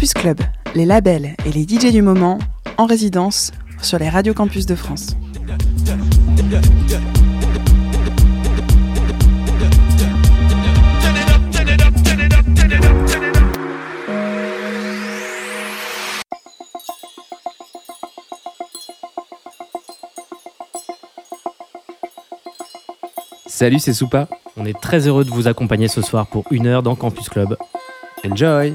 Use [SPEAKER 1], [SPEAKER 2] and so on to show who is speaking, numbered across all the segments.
[SPEAKER 1] Campus Club, les labels et les DJ du moment en résidence sur les radios campus de France.
[SPEAKER 2] Salut, c'est Soupa.
[SPEAKER 3] On est très heureux de vous accompagner ce soir pour une heure dans Campus Club.
[SPEAKER 2] Enjoy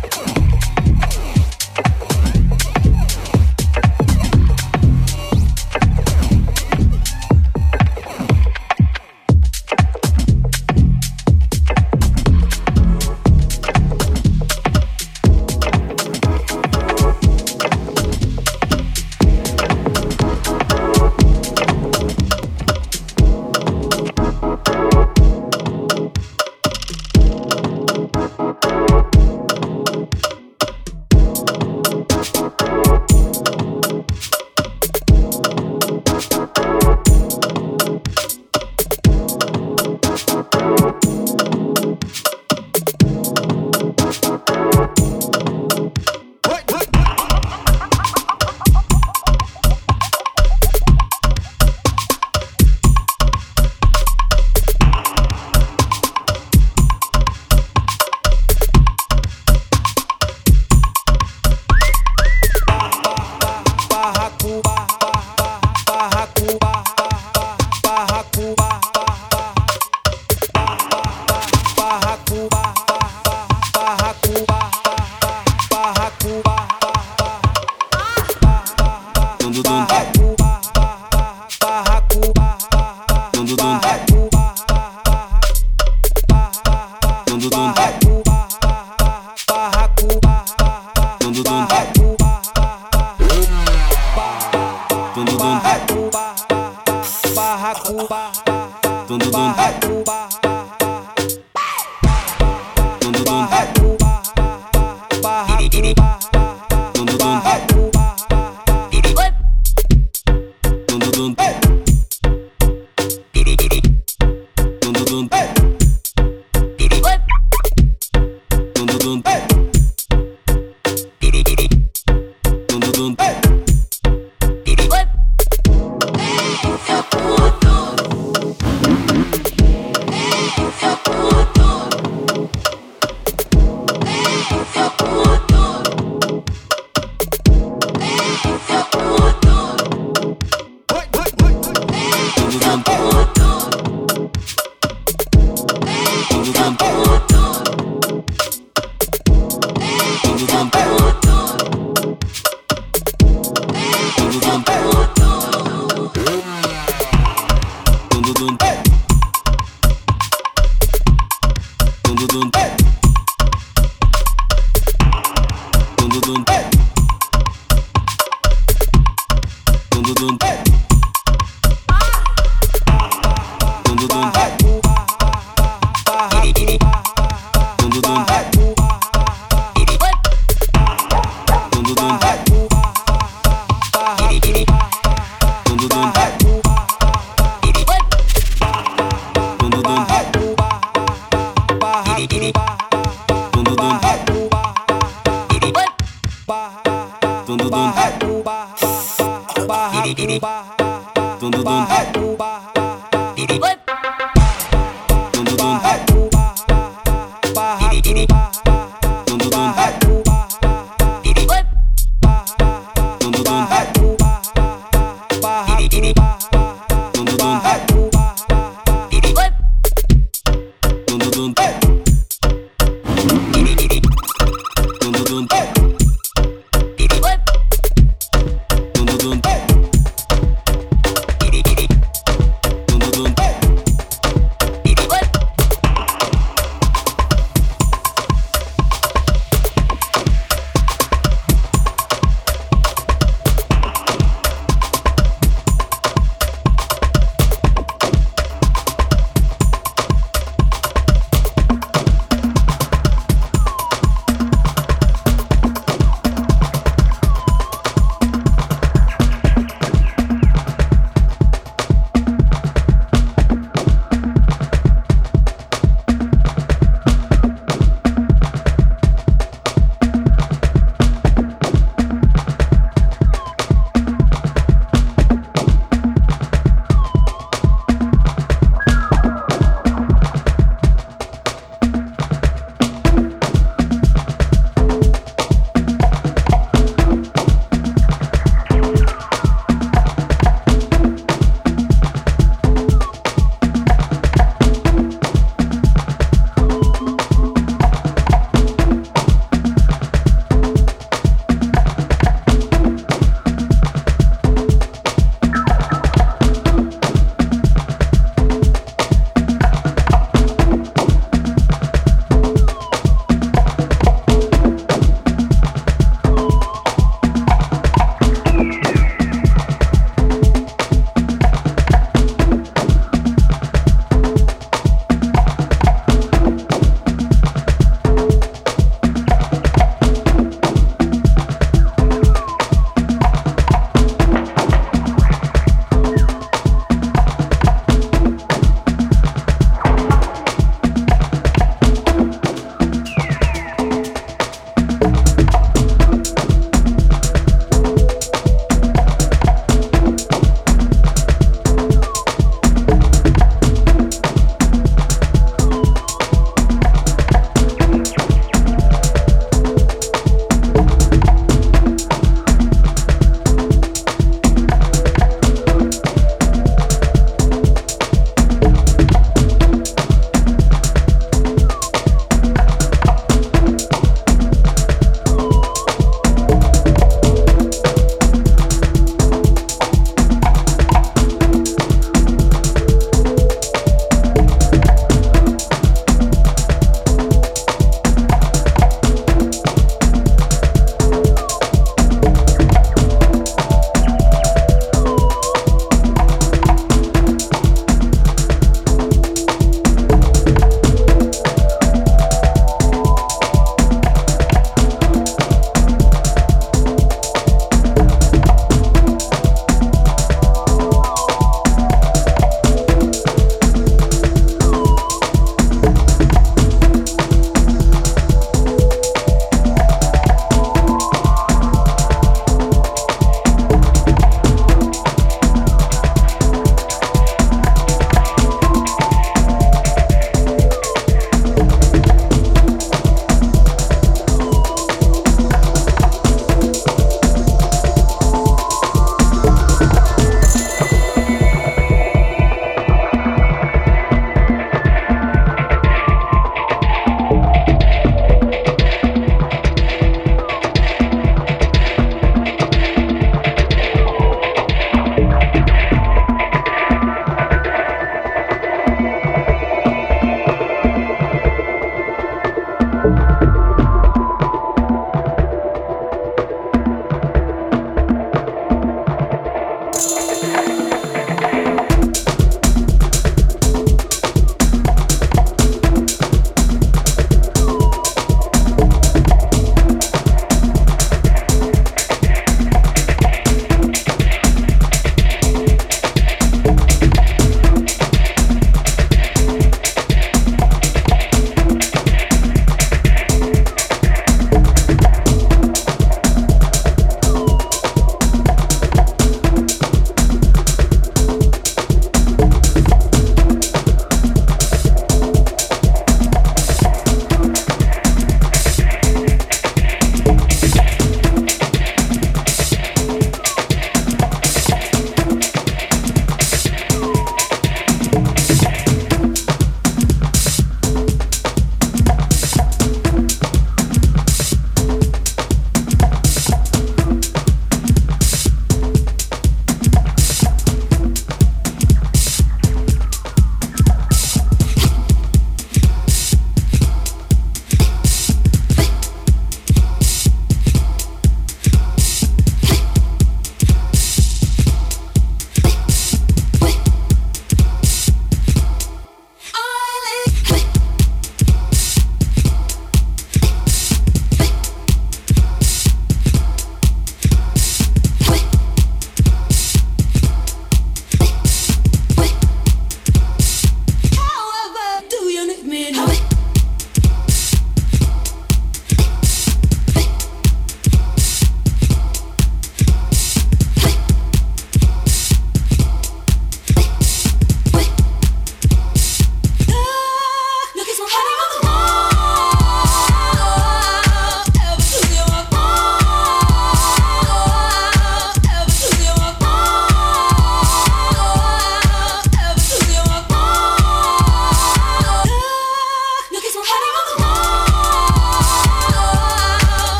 [SPEAKER 1] boom.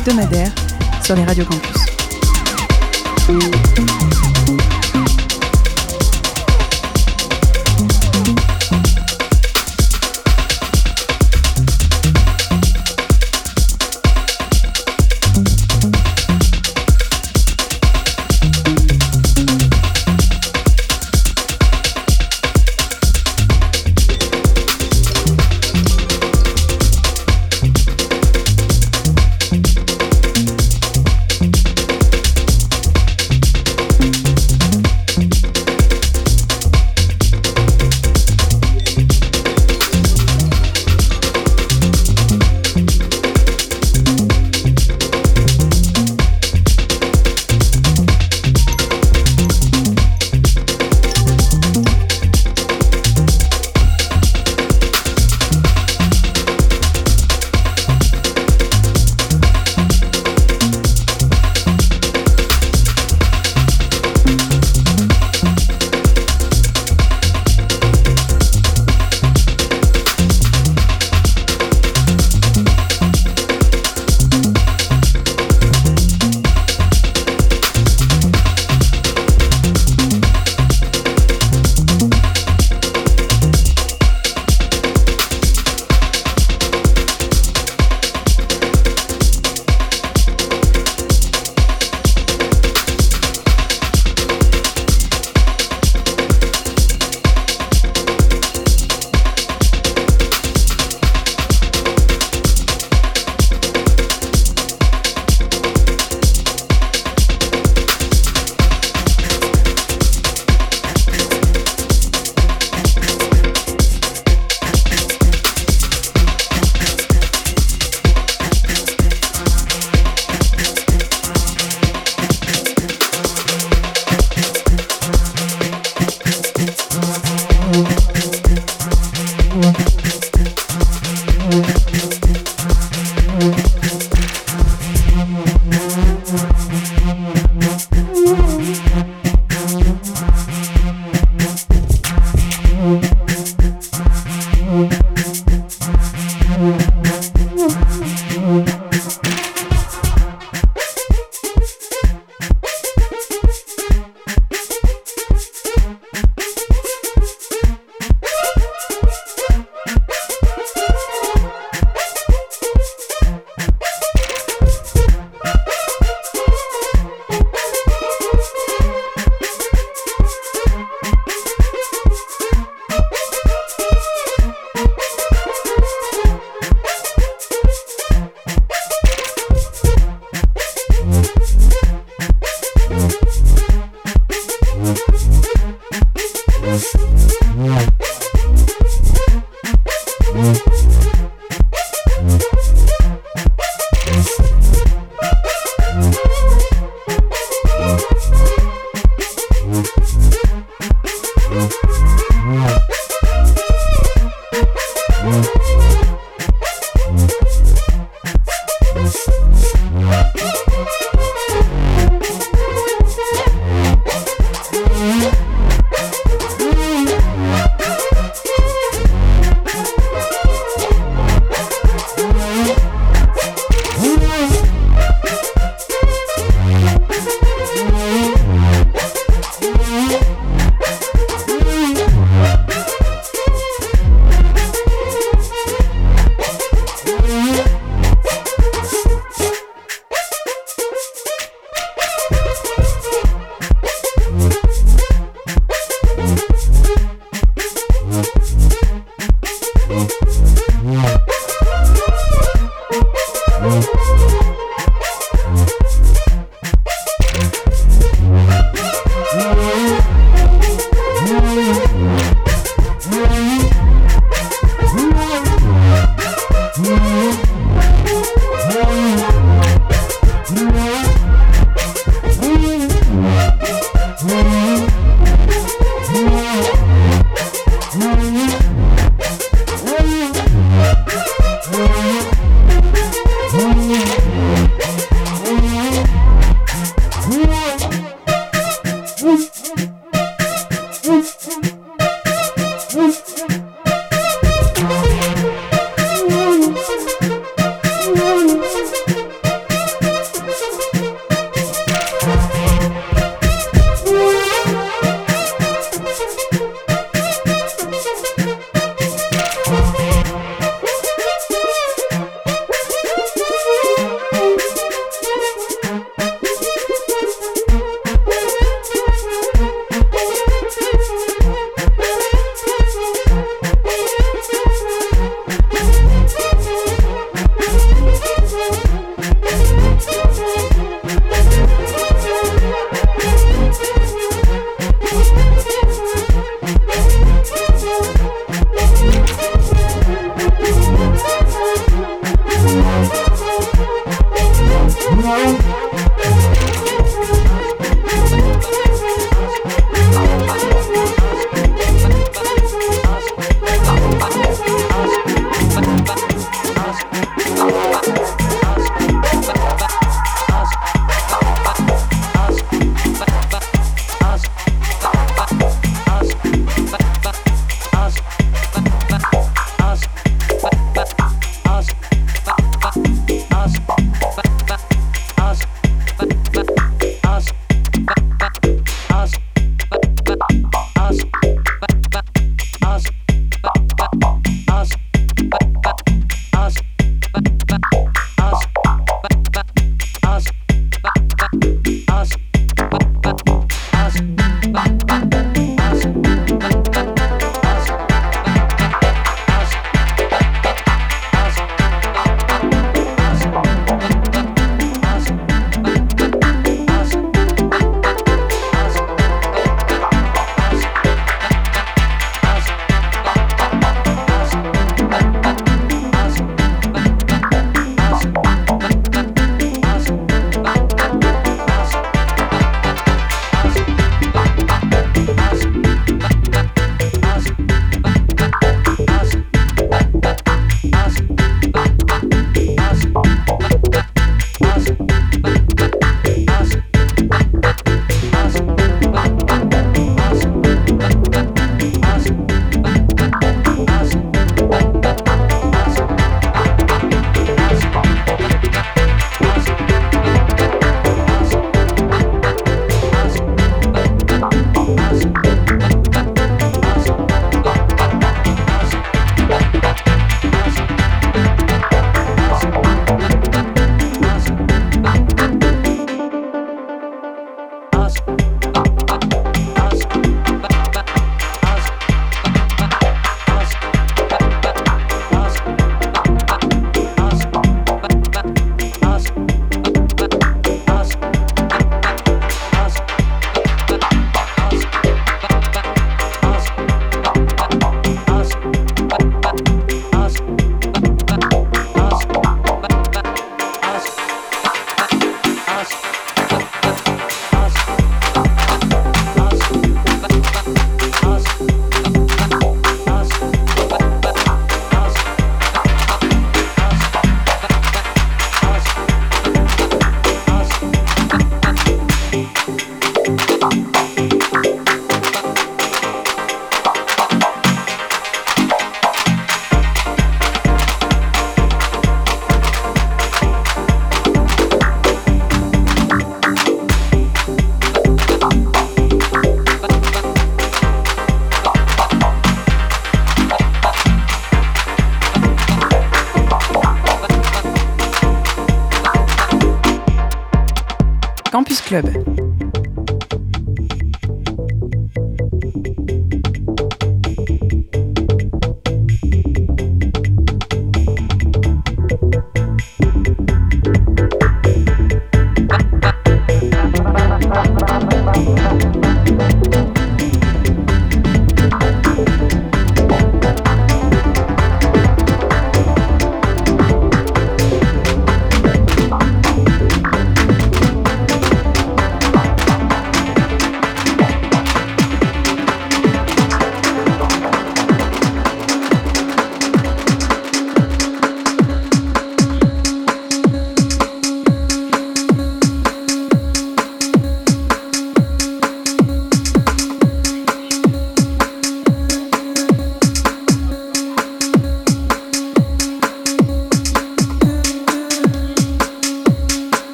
[SPEAKER 1] Hebdomadaire sur les radios.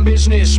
[SPEAKER 4] business.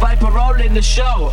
[SPEAKER 4] Viper roll in the show.